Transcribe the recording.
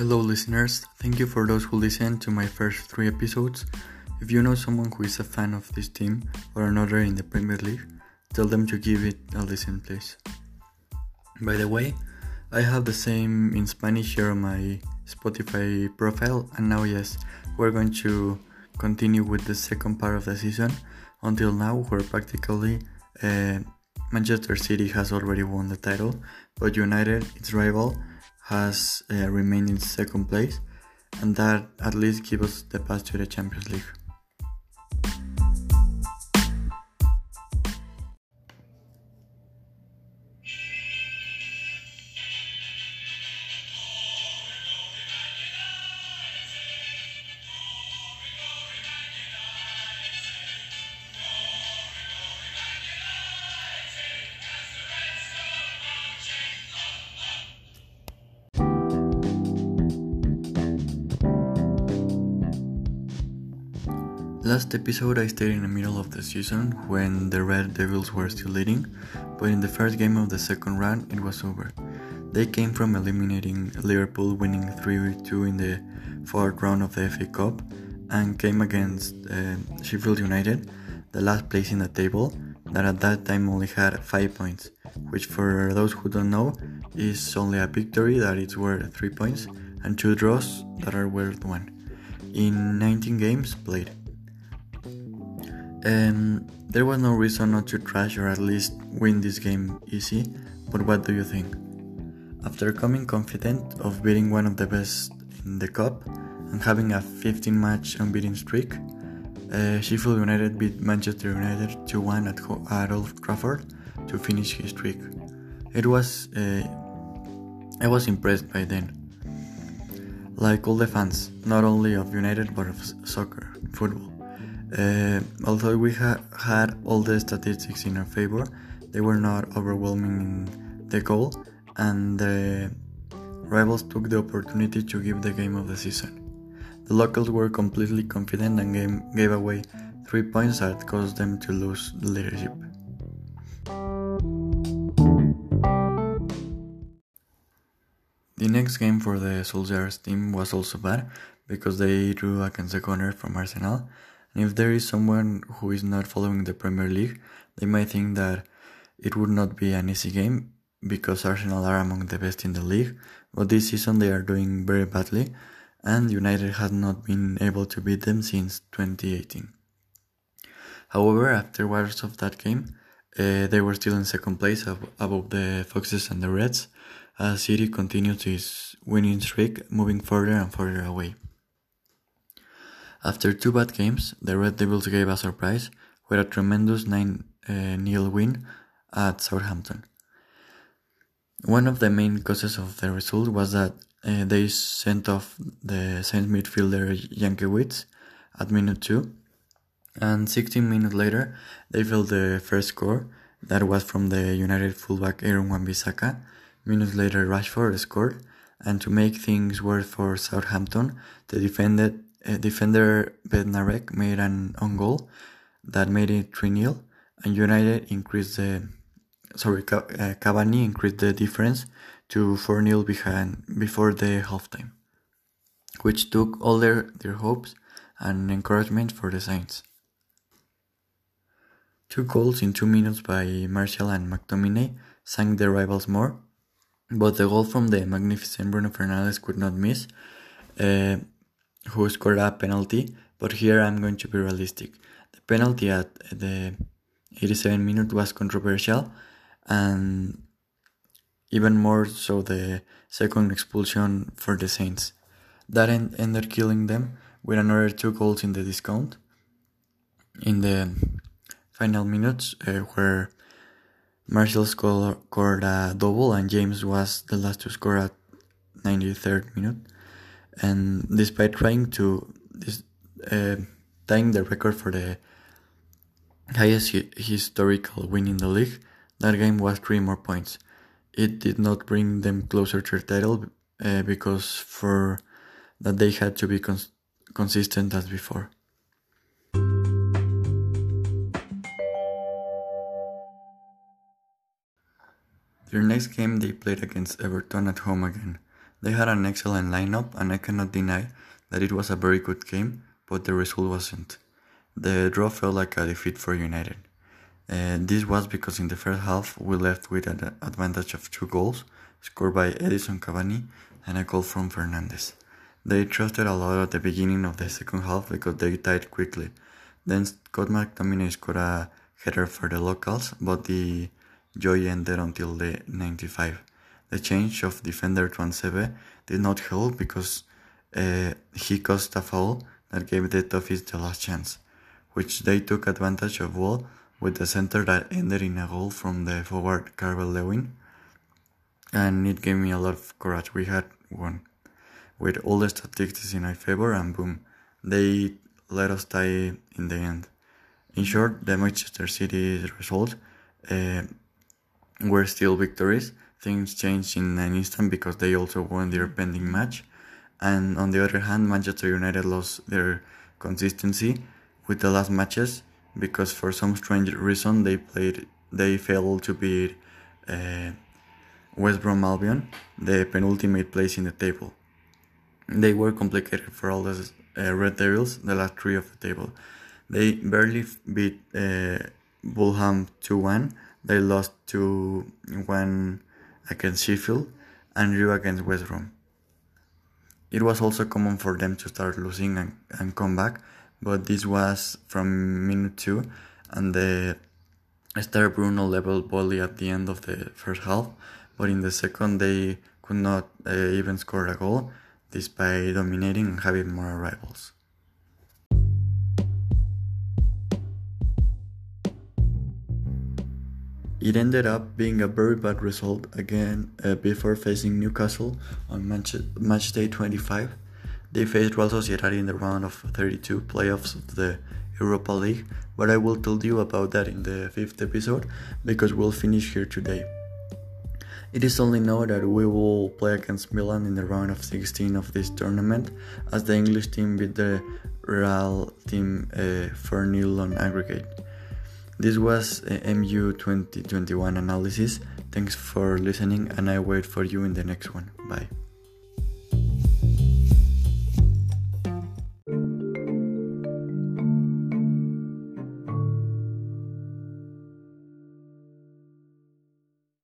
Hello, listeners. Thank you for those who listened to my first three episodes. If you know someone who is a fan of this team or another in the Premier League, tell them to give it a listen, please. By the way, I have the same in Spanish here on my Spotify profile, and now, yes, we're going to continue with the second part of the season. Until now, where practically uh, Manchester City has already won the title, but United, its rival, has uh, remained in second place, and that at least gives us the pass to the Champions League. Last episode I stayed in the middle of the season when the Red Devils were still leading, but in the first game of the second round it was over. They came from eliminating Liverpool winning 3-2 in the fourth round of the FA Cup and came against uh, Sheffield United, the last place in the table, that at that time only had 5 points, which for those who don't know is only a victory that is worth 3 points and 2 draws that are worth 1 in 19 games played. Um, there was no reason not to trash or at least win this game easy, but what do you think? After coming confident of beating one of the best in the cup and having a 15 match unbeaten streak, uh, Sheffield United beat Manchester United 2 1 at, at Old Trafford to finish his streak. It was, uh, I was impressed by then. Like all the fans, not only of United but of soccer, football. Uh, although we ha- had all the statistics in our favor, they were not overwhelming in the goal, and the rivals took the opportunity to give the game of the season. The locals were completely confident and game- gave away three points that caused them to lose the leadership. The next game for the Solskjaer's team was also bad because they drew against the corner from Arsenal if there is someone who is not following the Premier League, they might think that it would not be an easy game because Arsenal are among the best in the league, but this season they are doing very badly and United has not been able to beat them since 2018. However, after afterwards of that game, uh, they were still in second place above the Foxes and the Reds as City continues its winning streak, moving further and further away. After two bad games, the Red Devils gave a surprise with a tremendous 9 0 uh, win at Southampton. One of the main causes of the result was that uh, they sent off the Saints midfielder Jankewitz at minute 2, and 16 minutes later they filled the first score that was from the United fullback Aaron Wan-Bissaka. Minutes later Rashford scored, and to make things worse for Southampton, the defender uh, defender Bednarek made an own goal that made it 3-0 and United increased the sorry uh, Cavani increased the difference to 4-0 behind before the halftime which took all their, their hopes and encouragement for the Saints. Two goals in two minutes by Martial and McTominay sank the rivals more, but the goal from the magnificent Bruno Fernandes could not miss. Uh, who scored a penalty, but here I'm going to be realistic. The penalty at the 87 minute was controversial, and even more so the second expulsion for the Saints. That end ended killing them with another two goals in the discount in the final minutes, uh, where Martial scored a double and James was the last to score at 93rd minute and despite trying to uh, tying the record for the highest hi- historical win in the league, that game was three more points. It did not bring them closer to the title uh, because for that they had to be cons- consistent as before. Their next game they played against Everton at home again. They had an excellent lineup, and I cannot deny that it was a very good game, but the result wasn't. The draw felt like a defeat for United. Uh, this was because in the first half we left with an advantage of two goals, scored by Edinson Cavani and a goal from Fernandes. They trusted a lot at the beginning of the second half because they tied quickly. Then Scott McTominay scored a header for the locals, but the joy ended until the 95. The change of defender to Tuanzebe did not help because uh, he caused a foul that gave the Toffees the last chance, which they took advantage of well with the center that ended in a goal from the forward Calvert Lewin. And it gave me a lot of courage. We had won with all the statistics in our favor, and boom, they let us tie in the end. In short, the Manchester City result uh, were still victories. Things changed in an instant because they also won their pending match. And on the other hand, Manchester United lost their consistency with the last matches because for some strange reason they played they failed to beat uh, West Brom Albion, the penultimate place in the table. They were complicated for all the uh, Red Devils, the last three of the table. They barely beat uh, Fulham 2 1. They lost 2 1 against Sheffield and drew against West Brom. It was also common for them to start losing and, and come back, but this was from minute 2 and the star Bruno leveled volley at the end of the first half, but in the second they could not uh, even score a goal despite dominating and having more rivals. It ended up being a very bad result again uh, before facing Newcastle on match, match day 25. They faced Real Sociedad in the round of 32 playoffs of the Europa League, but I will tell you about that in the fifth episode because we'll finish here today. It is only known that we will play against Milan in the round of 16 of this tournament, as the English team beat the Real team uh, 4 0 on aggregate. This was MU 2021 analysis. Thanks for listening, and I wait for you in the next one. Bye.